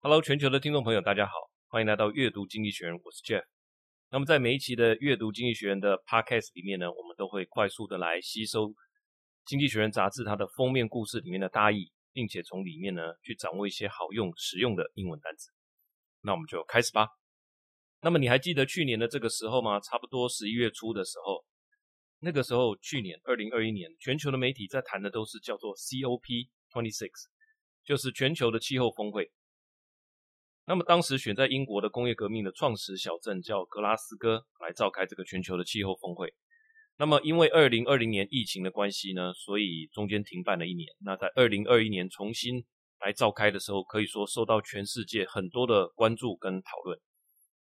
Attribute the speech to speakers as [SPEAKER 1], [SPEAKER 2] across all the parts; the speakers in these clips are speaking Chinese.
[SPEAKER 1] Hello，全球的听众朋友，大家好，欢迎来到阅读经济学人，我是 Jeff。那么在每一期的阅读经济学人的 Podcast 里面呢，我们都会快速的来吸收《经济学人》杂志它的封面故事里面的大意，并且从里面呢去掌握一些好用、实用的英文单词。那我们就开始吧。那么你还记得去年的这个时候吗？差不多十一月初的时候，那个时候去年二零二一年，全球的媒体在谈的都是叫做 COP26，就是全球的气候峰会。那么当时选在英国的工业革命的创始小镇叫格拉斯哥来召开这个全球的气候峰会。那么因为二零二零年疫情的关系呢，所以中间停办了一年。那在二零二一年重新来召开的时候，可以说受到全世界很多的关注跟讨论。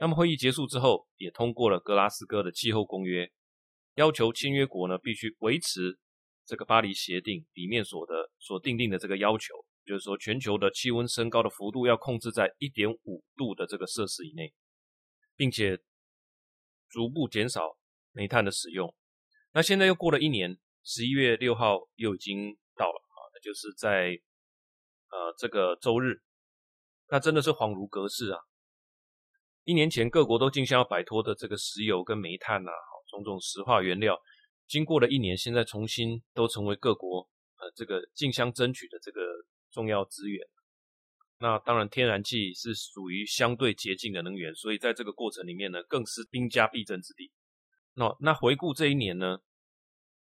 [SPEAKER 1] 那么会议结束之后，也通过了格拉斯哥的气候公约，要求签约国呢必须维持这个巴黎协定里面所的所订定的这个要求。就是说，全球的气温升高的幅度要控制在一点五度的这个摄氏以内，并且逐步减少煤炭的使用。那现在又过了一年，十一月六号又已经到了啊，那就是在呃这个周日，那真的是恍如隔世啊！一年前各国都竞相要摆脱的这个石油跟煤炭呐，种种石化原料，经过了一年，现在重新都成为各国呃这个竞相争取的这个。重要资源，那当然天然气是属于相对洁净的能源，所以在这个过程里面呢，更是兵家必争之地。那那回顾这一年呢，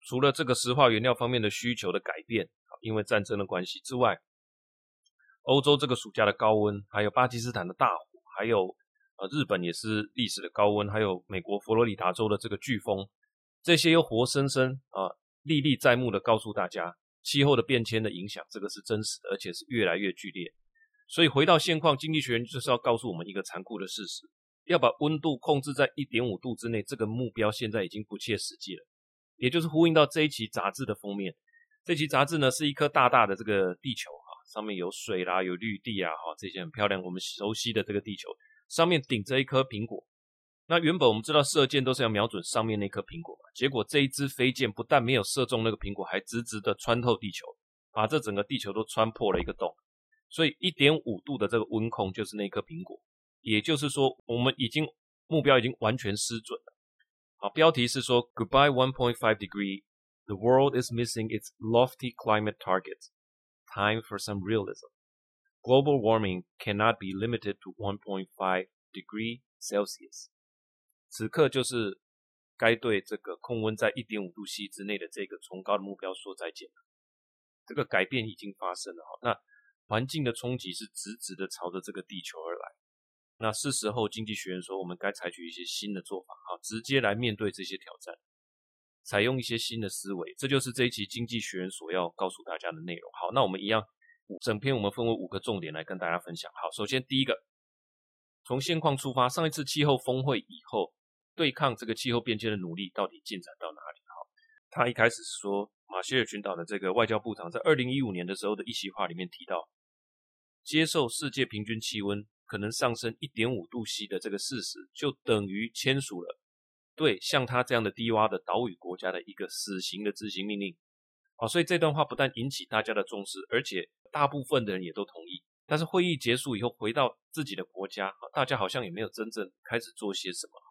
[SPEAKER 1] 除了这个石化原料方面的需求的改变，因为战争的关系之外，欧洲这个暑假的高温，还有巴基斯坦的大火，还有呃日本也是历史的高温，还有美国佛罗里达州的这个飓风，这些又活生生啊历历在目的告诉大家。气候的变迁的影响，这个是真实的，而且是越来越剧烈。所以回到现况，经济学人就是要告诉我们一个残酷的事实：要把温度控制在一点五度之内，这个目标现在已经不切实际了。也就是呼应到这一期杂志的封面，这期杂志呢是一颗大大的这个地球啊，上面有水啦，有绿地啊，哈，这些很漂亮，我们熟悉的这个地球上面顶着一颗苹果。那原本我们知道射箭都是要瞄准上面那颗苹果嘛，结果这一支飞箭不但没有射中那个苹果，还直直的穿透地球，把这整个地球都穿破了一个洞。所以一点五度的这个温控就是那颗苹果，也就是说我们已经目标已经完全失准了。好，标题是说 Goodbye 1.5 degree, the world is missing its lofty climate target. Time for some realism. Global warming cannot be limited to 1.5 degree Celsius. 此刻就是该对这个控温在一点五度 C 之内的这个崇高的目标说再见了。这个改变已经发生了，那环境的冲击是直直的朝着这个地球而来。那是时候，经济学人说，我们该采取一些新的做法，啊，直接来面对这些挑战，采用一些新的思维。这就是这一期经济学人所要告诉大家的内容。好，那我们一样，整篇我们分为五个重点来跟大家分享。好，首先第一个，从现况出发，上一次气候峰会以后。对抗这个气候变迁的努力到底进展到哪里？好，他一开始是说，马歇尔群岛的这个外交部长在二零一五年的时候的一席话里面提到，接受世界平均气温可能上升一点五度 C 的这个事实，就等于签署了对像他这样的低洼的岛屿国家的一个死刑的执行命令。好，所以这段话不但引起大家的重视，而且大部分的人也都同意。但是会议结束以后，回到自己的国家，大家好像也没有真正开始做些什么。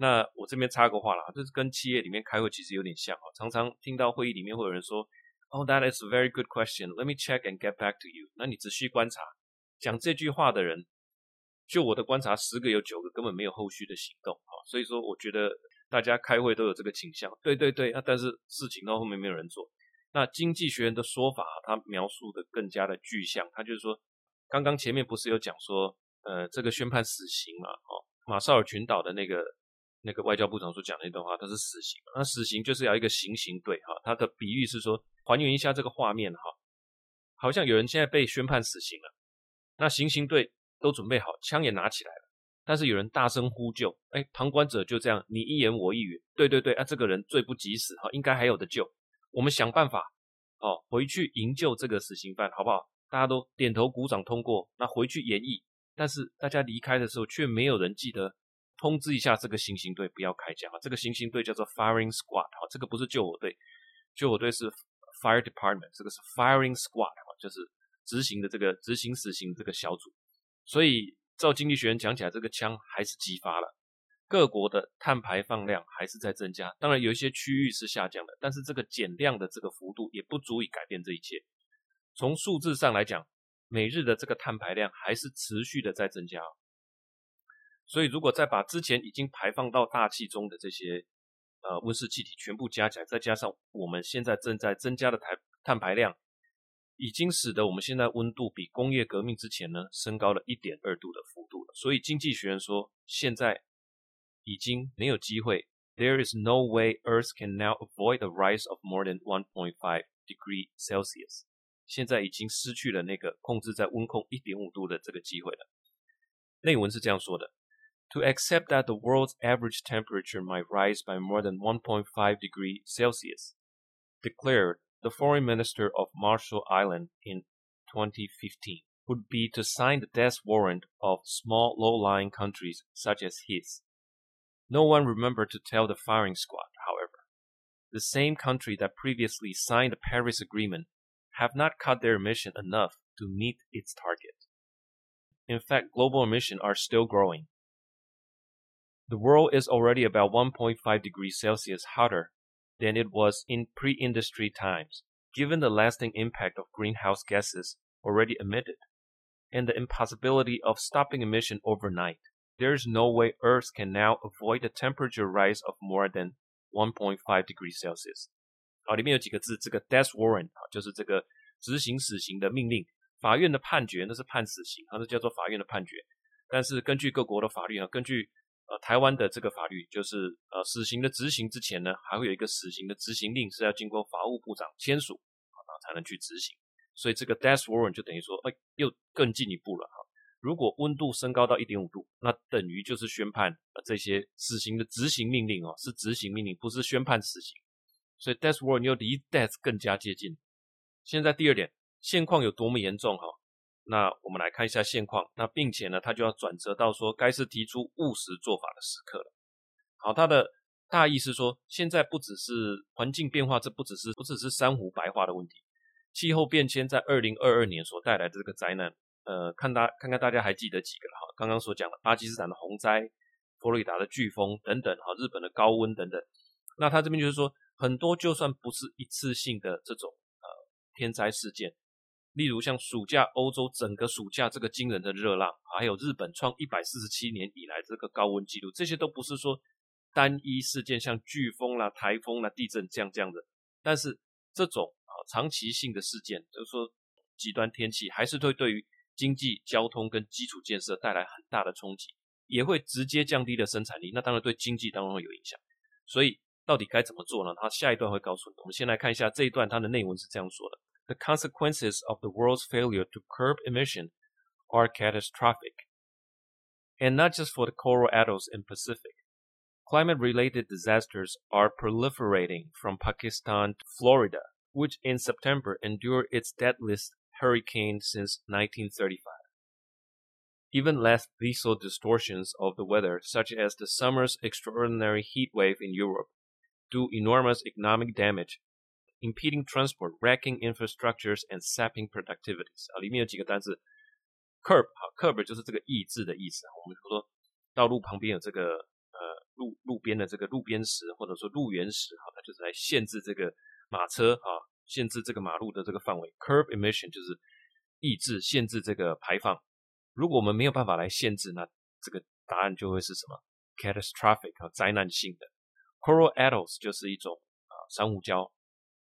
[SPEAKER 1] 那我这边插个话啦，就是跟企业里面开会其实有点像啊，常常听到会议里面会有人说，Oh, that is a very good question. Let me check and get back to you. 那你仔细观察，讲这句话的人，就我的观察，十个有九个根本没有后续的行动啊。所以说，我觉得大家开会都有这个倾向，对对对啊，但是事情到后面没有人做。那经济学人的说法，他描述的更加的具象，他就是说，刚刚前面不是有讲说，呃，这个宣判死刑嘛，哦，马绍尔群岛的那个。那个外交部长所讲的那段话，它是死刑。那死刑就是要一个行刑队哈，他的比喻是说，还原一下这个画面哈，好像有人现在被宣判死刑了，那行刑队都准备好，枪也拿起来了，但是有人大声呼救，哎，旁观者就这样你一言我一语，对对对，啊，这个人罪不及死哈，应该还有得救，我们想办法哦，回去营救这个死刑犯，好不好？大家都点头鼓掌通过，那回去演绎，但是大家离开的时候却没有人记得。通知一下这个行刑队不要开枪啊！这个行刑队叫做 firing squad 啊，这个不是救火队，救火队是 fire department，这个是 firing squad 啊，就是执行的这个执行死刑这个小组。所以照经济学人讲起来，这个枪还是激发了各国的碳排放量还是在增加。当然有一些区域是下降的，但是这个减量的这个幅度也不足以改变这一切。从数字上来讲，每日的这个碳排量还是持续的在增加。所以如果再把之前已经排放到大气中的这些呃温室气体全部加起来，再加上我们现在正在增加的碳碳排量，已经使得我们现在温度比工业革命之前呢升高了一点二度的幅度了。所以经济学人说，现在已经没有机会，There is no way Earth can now avoid the rise of more than 1.5 degree Celsius。现在已经失去了那个控制在温控一点五度的这个机会了。内文是这样说的：To accept that the world's average temperature might rise by more than 1.5 degree Celsius, declared the foreign minister of Marshall Island in 2015 would be to sign the death warrant of small low-lying countries such as his. No one remembered to tell the firing squad, however. The same country that previously signed the Paris Agreement have not cut their emission enough to meet its target. In fact, global emissions are still growing. The world is already about 1.5 degrees Celsius hotter than it was in pre-industry times, given the lasting impact of greenhouse gases already emitted, and the impossibility of stopping emission overnight. There is no way Earth can now avoid a temperature rise of more than 1.5 degrees Celsius. 好，里面有几个字，这个 death warrant 啊，就是这个执行死刑的命令。法院的判决那是判死刑，它是叫做法院的判决。但是根据各国的法律啊，根据 呃，台湾的这个法律就是，呃，死刑的执行之前呢，还会有一个死刑的执行令是要经过法务部长签署，啊，才能去执行。所以这个 death warrant 就等于说，哎，又更进一步了哈。如果温度升高到一点五度，那等于就是宣判，呃，这些死刑的执行命令哦，是执行命令，不是宣判死刑。所以 death warrant 又离 death 更加接近。现在第二点，现况有多么严重哈？那我们来看一下现况，那并且呢，他就要转折到说，该是提出务实做法的时刻了。好，他的大意是说，现在不只是环境变化，这不只是不只是珊瑚白化的问题，气候变迁在二零二二年所带来的这个灾难，呃，看大看看大家还记得几个了哈？刚刚所讲的巴基斯坦的洪灾、佛罗里达的飓风等等，哈，日本的高温等等。那他这边就是说，很多就算不是一次性的这种呃天灾事件。例如像暑假，欧洲整个暑假这个惊人的热浪，还有日本创一百四十七年以来这个高温记录，这些都不是说单一事件，像飓风啦、台风啦、地震这样这样的。但是这种啊长期性的事件，就是说极端天气，还是会对于经济、交通跟基础建设带来很大的冲击，也会直接降低了生产力。那当然对经济当然会有影响。所以到底该怎么做呢？他下一段会告诉你。我们先来看一下这一段，它的内文是这样说的。The consequences of the world's failure to curb emission are catastrophic. And not just for the coral atolls in Pacific. Climate-related disasters are proliferating from Pakistan to Florida, which in September endured its deadliest hurricane since 1935. Even less lethal distortions of the weather, such as the summer's extraordinary heat wave in Europe, do enormous economic damage impeding transport, wrecking infrastructures and sapping productivities 啊，里面有几个单词，curb 啊，curb 就是这个抑制的意思啊。我们说道路旁边有这个呃路路边的这个路边石或者说路缘石哈，它就是来限制这个马车啊，限制这个马路的这个范围。curb emission 就是抑制、限制这个排放。如果我们没有办法来限制，那这个答案就会是什么？catastrophic 啊，灾难性的。Coral atolls 就是一种啊珊瑚礁。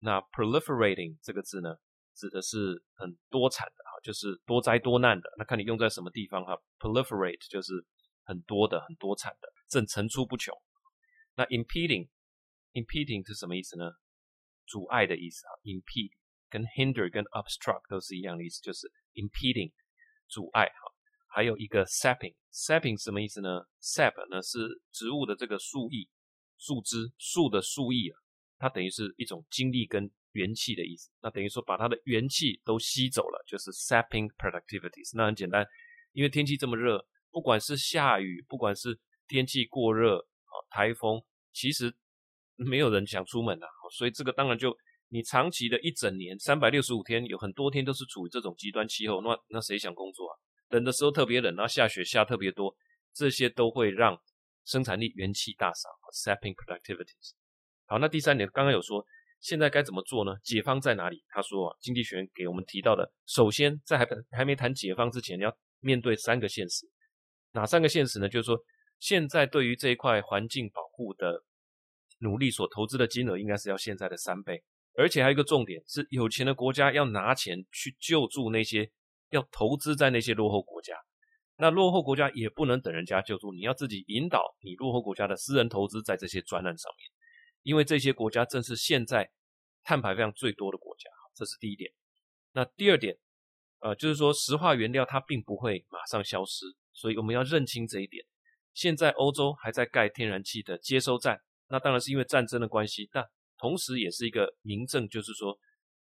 [SPEAKER 1] 那 proliferating 这个字呢，指的是很多产的哈，就是多灾多难的。那看你用在什么地方哈，proliferate 就是很多的、很多产的，正层出不穷。那 impeding，impeding 是什么意思呢？阻碍的意思啊，impede 跟 hinder 跟 obstruct 都是一样的意思，就是 impeding 阻碍哈。还有一个 sapping，sapping 什么意思呢？sap 呢是植物的这个树液、树枝、树的树液啊。它等于是一种精力跟元气的意思，那等于说把它的元气都吸走了，就是 sapping productivities。那很简单，因为天气这么热，不管是下雨，不管是天气过热啊，台风，其实没有人想出门啊。所以这个当然就你长期的一整年三百六十五天，有很多天都是处于这种极端气候，那那谁想工作啊？冷的时候特别冷，然后下雪下特别多，这些都会让生产力元气大伤，sapping productivities。好，那第三点刚刚有说，现在该怎么做呢？解方在哪里？他说啊，经济学人给我们提到的，首先在还还没谈解方之前，要面对三个现实。哪三个现实呢？就是说，现在对于这一块环境保护的努力所投资的金额，应该是要现在的三倍。而且还有一个重点是，有钱的国家要拿钱去救助那些要投资在那些落后国家。那落后国家也不能等人家救助，你要自己引导你落后国家的私人投资在这些专案上面，因为这些国家正是现在碳排放最多的国家。这是第一点。那第二点，呃，就是说石化原料它并不会马上消失。所以我们要认清这一点。现在欧洲还在盖天然气的接收站，那当然是因为战争的关系，但同时也是一个明证，就是说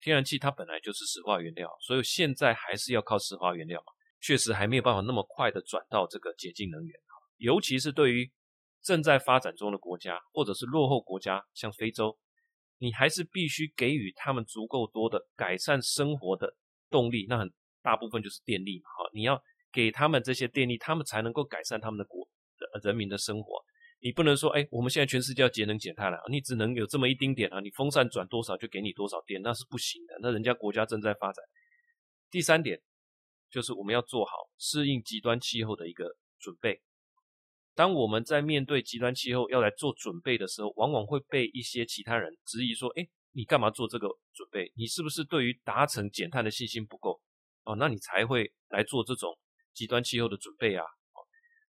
[SPEAKER 1] 天然气它本来就是石化原料，所以现在还是要靠石化原料嘛。确实还没有办法那么快的转到这个洁净能源，尤其是对于正在发展中的国家或者是落后国家，像非洲，你还是必须给予他们足够多的改善生活的动力，那很大部分就是电力嘛，哈，你要。给他们这些电力，他们才能够改善他们的国的人民的生活。你不能说，哎，我们现在全世界要节能减碳了，你只能有这么一丁点啊，你风扇转多少就给你多少电，那是不行的。那人家国家正在发展。第三点就是我们要做好适应极端气候的一个准备。当我们在面对极端气候要来做准备的时候，往往会被一些其他人质疑说，哎，你干嘛做这个准备？你是不是对于达成减碳的信心不够？哦，那你才会来做这种。极端气候的准备啊，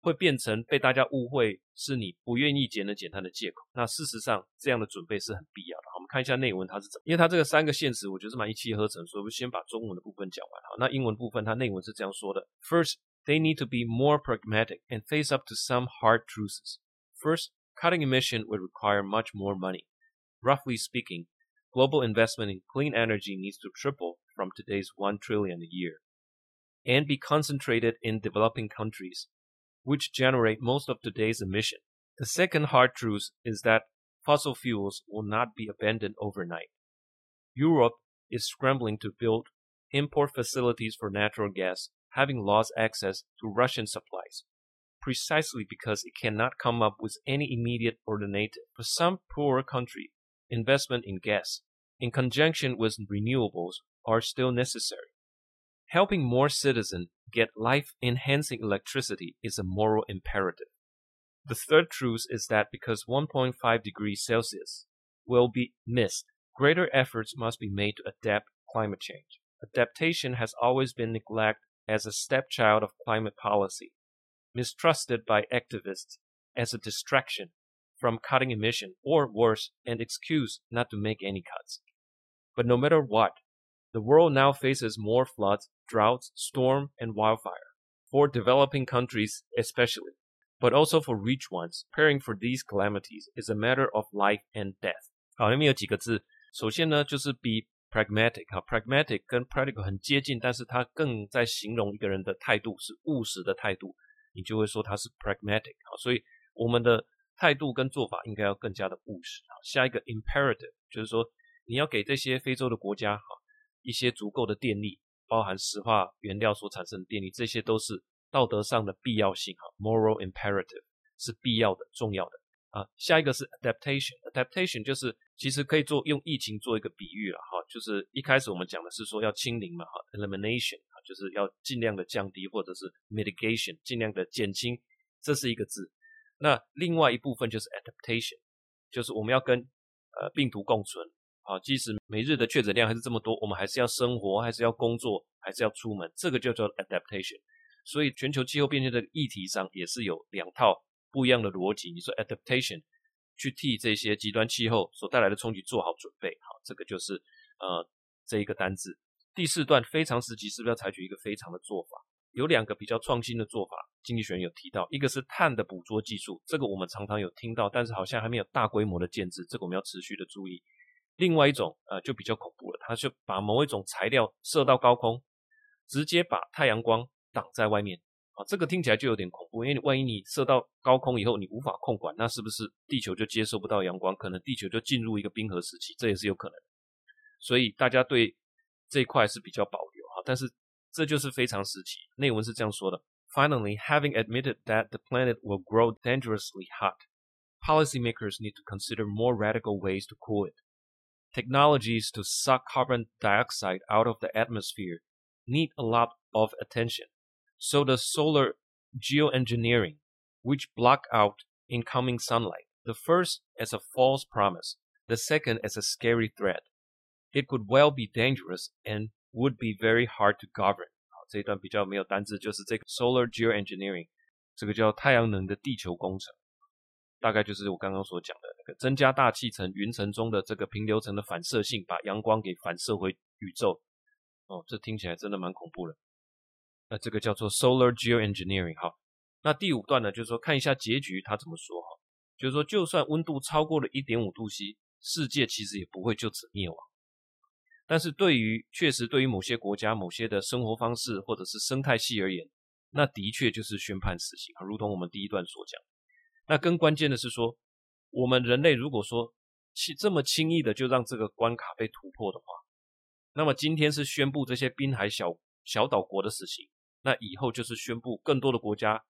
[SPEAKER 1] 会变成被大家误会是你不愿意节能减碳的借口。那事实上，这样的准备是很必要的。我们看一下内文，它是怎么？因为它这个三个现实，我觉得是蛮一气呵成，所以我们先把中文的部分讲完。好，那英文部分，它内文是这样说的：First, they need to be more pragmatic and face up to some hard truths. First, cutting emission would require much more money. Roughly speaking, global investment in clean energy needs to triple from today's one trillion a year. and be concentrated in developing countries, which generate most of today's emission. The second hard truth is that fossil fuels will not be abandoned overnight. Europe is scrambling to build import facilities for natural gas, having lost access to Russian supplies, precisely because it cannot come up with any immediate alternative. For some poor country, investment in gas, in conjunction with renewables, are still necessary. Helping more citizens get life-enhancing electricity is a moral imperative. The third truth is that because 1.5 degrees Celsius will be missed, greater efforts must be made to adapt climate change. Adaptation has always been neglected as a stepchild of climate policy, mistrusted by activists as a distraction from cutting emission, or worse, an excuse not to make any cuts. But no matter what, The world now faces more floods, droughts, storm, and wildfire. For developing countries, especially, but also for rich ones, preparing for these calamities is a matter of life and death. 好，里面有几个字。首先呢，就是 be pragmatic。哈，pragmatic 跟 practical 很接近，但是它更在形容一个人的态度是务实的态度，你就会说他是 pragmatic。好，所以我们的态度跟做法应该要更加的务实。好，下一个 imperative 就是说你要给这些非洲的国家，哈。一些足够的电力，包含石化原料所产生的电力，这些都是道德上的必要性哈，moral imperative 是必要的、重要的啊。下一个是 adaptation，adaptation 就是其实可以做用疫情做一个比喻了哈，就是一开始我们讲的是说要清零嘛哈，elimination 啊，就是要尽量的降低或者是 mitigation 尽量的减轻，这是一个字。那另外一部分就是 adaptation，就是我们要跟呃病毒共存。啊，即使每日的确诊量还是这么多，我们还是要生活，还是要工作，还是要出门，这个就叫 adaptation。所以全球气候变迁的议题上也是有两套不一样的逻辑。你说 adaptation 去替这些极端气候所带来的冲击做好准备，好，这个就是呃这一个单字。第四段非常时期是不是要采取一个非常的做法？有两个比较创新的做法，经济学人有提到，一个是碳的捕捉技术，这个我们常常有听到，但是好像还没有大规模的建制，这个我们要持续的注意。另外一种呃就比较恐怖了，它就把某一种材料射到高空，直接把太阳光挡在外面啊，这个听起来就有点恐怖，因为万一你射到高空以后你无法控管，那是不是地球就接受不到阳光，可能地球就进入一个冰河时期，这也是有可能。所以大家对这一块是比较保留哈，但是这就是非常时期。内文是这样说的：Finally, having admitted that the planet will grow dangerously hot, policymakers need to consider more radical ways to cool it. Technologies to suck carbon dioxide out of the atmosphere need a lot of attention. So the solar geoengineering, which block out incoming sunlight, the first as a false promise, the second as a scary threat. It could well be dangerous and would be very hard to govern。好，这一段比较没有单字，就是这个 solar geoengineering，这个叫太阳能的地球工程，大概就是我刚刚所讲的那个增加大气层、云层中的这个平流层的反射性，把阳光给反射回宇宙。哦，这听起来真的蛮恐怖的。 那这个叫做 solar geoengineering。好，那第五段呢，就是说看一下结局他怎么说哈，就是说就算温度超过了一点五度 C，世界其实也不会就此灭亡。但是对于确实对于某些国家某些的生活方式或者是生态系而言，那的确就是宣判死刑，如同我们第一段所讲。那更关键的是说，我们人类如果说轻这么轻易的就让这个关卡被突破的话，那么今天是宣布这些滨海小小岛国的死刑，那以后就是宣布更多的国家、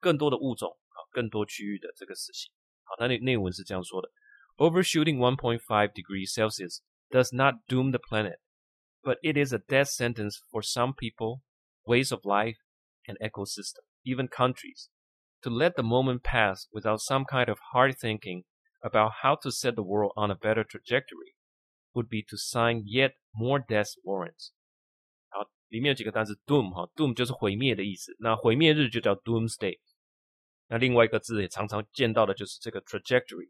[SPEAKER 1] 更多的物种啊、更多区域的这个死刑。好，那内内文是这样说的：Overshooting 1.5 degrees Celsius。Does not doom the planet, but it is a death sentence for some people, ways of life, and ecosystem, even countries. To let the moment pass without some kind of hard thinking about how to set the world on a better trajectory would be to sign yet more death warrants. 里面有几个单词 doom 哈，doom 就是毁灭的意思。那毁灭日就叫 doomsday。那另外一个字也常常见到的就是这个 trajectory，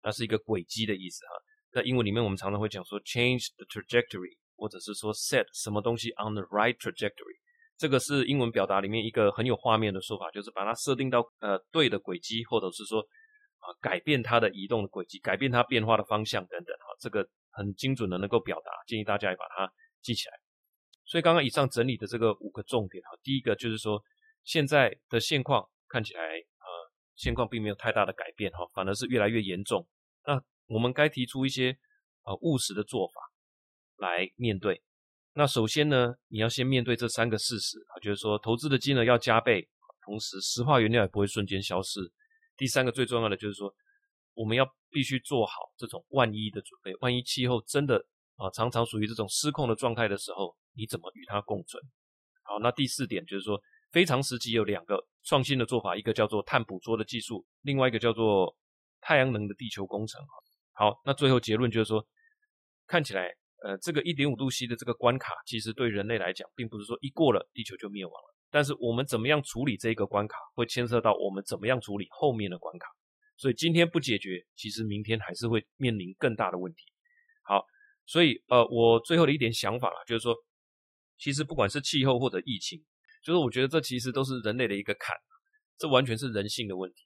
[SPEAKER 1] 它是一个轨迹的意思哈。在英文里面，我们常常会讲说 change the trajectory，或者是说 set 什么东西 on the right trajectory。这个是英文表达里面一个很有画面的说法，就是把它设定到呃对的轨迹，或者是说啊、改变它的移动的轨迹，改变它变化的方向等等哈。这个很精准的能够表达，建议大家也把它记起来。所以刚刚以上整理的这个五个重点哈，第一个就是说现在的现况看起来呃现况并没有太大的改变哈，反而是越来越严重。那我们该提出一些呃务实的做法来面对。那首先呢，你要先面对这三个事实啊，就是说投资的金额要加倍，同时石化原料也不会瞬间消失。第三个最重要的就是说，我们要必须做好这种万一的准备，万一气候真的啊常常属于这种失控的状态的时候，你怎么与它共存？好，那第四点就是说，非常时期有两个创新的做法，一个叫做碳捕捉的技术，另外一个叫做太阳能的地球工程。好，那最后结论就是说，看起来，呃，这个一点五度 C 的这个关卡，其实对人类来讲，并不是说一过了地球就灭亡了。但是我们怎么样处理这个关卡，会牵涉到我们怎么样处理后面的关卡。所以今天不解决，其实明天还是会面临更大的问题。所以呃，我最后的一点想法啦，就是说，其实不管是气候或者疫情，就是我觉得这其实都是人类的一个坎，这完全是人性的问题。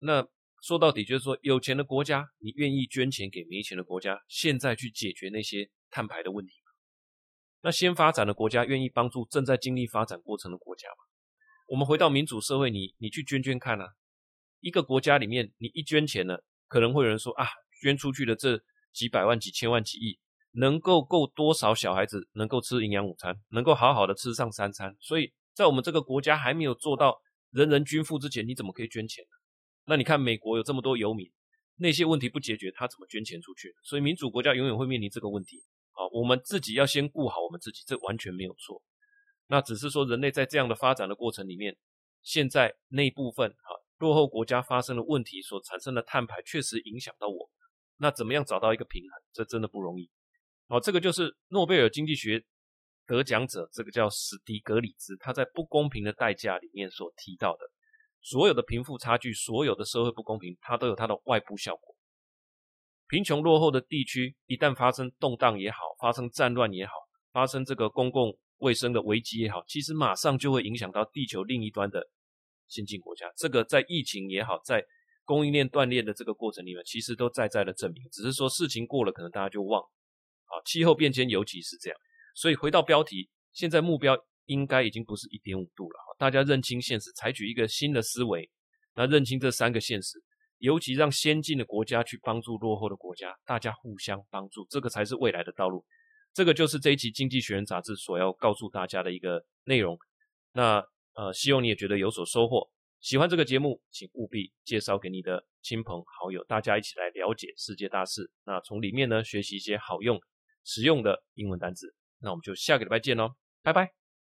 [SPEAKER 1] 那。说到底就是说，有钱的国家，你愿意捐钱给没钱的国家，现在去解决那些碳排的问题吗？那先发展的国家愿意帮助正在经历发展过程的国家吗？我们回到民主社会，你你去捐捐看啊。一个国家里面，你一捐钱呢，可能会有人说啊，捐出去的这几百万、几千万、几亿，能够够多少小孩子能够吃营养午餐，能够好好的吃上三餐？所以在我们这个国家还没有做到人人均富之前，你怎么可以捐钱呢？那你看，美国有这么多游民，那些问题不解决，他怎么捐钱出去？所以民主国家永远会面临这个问题。好，我们自己要先顾好我们自己，这完全没有错。那只是说，人类在这样的发展的过程里面，现在那一部分哈落后国家发生的问题所产生的碳排，确实影响到我们。那怎么样找到一个平衡？这真的不容易。好，这个就是诺贝尔经济学得奖者，这个叫史迪格里兹，他在《不公平的代价》里面所提到的。所有的贫富差距，所有的社会不公平，它都有它的外部效果。贫穷落后的地区一旦发生动荡也好，发生战乱也好，发生这个公共卫生的危机也好，其实马上就会影响到地球另一端的先进国家。这个在疫情也好，在供应链断裂的这个过程里面，其实都在在的证明。只是说事情过了，可能大家就忘了。啊气候变迁尤其是这样。所以回到标题现在目标应该已经不是一点五度了大家认清现实采取一个新的思维那认清这三个现实尤其让先进的国家去帮助落后的国家大家互相帮助这个才是未来的道路。这个就是这一期经济学人杂志所要告诉大家的一个内容。那呃希望你也觉得有所收获。喜欢这个节目请务必介绍给你的亲朋好友大家一起来了解世界大事。那从里面呢学习一些好用实用的英文单词。那我们就下个礼拜见喽拜拜。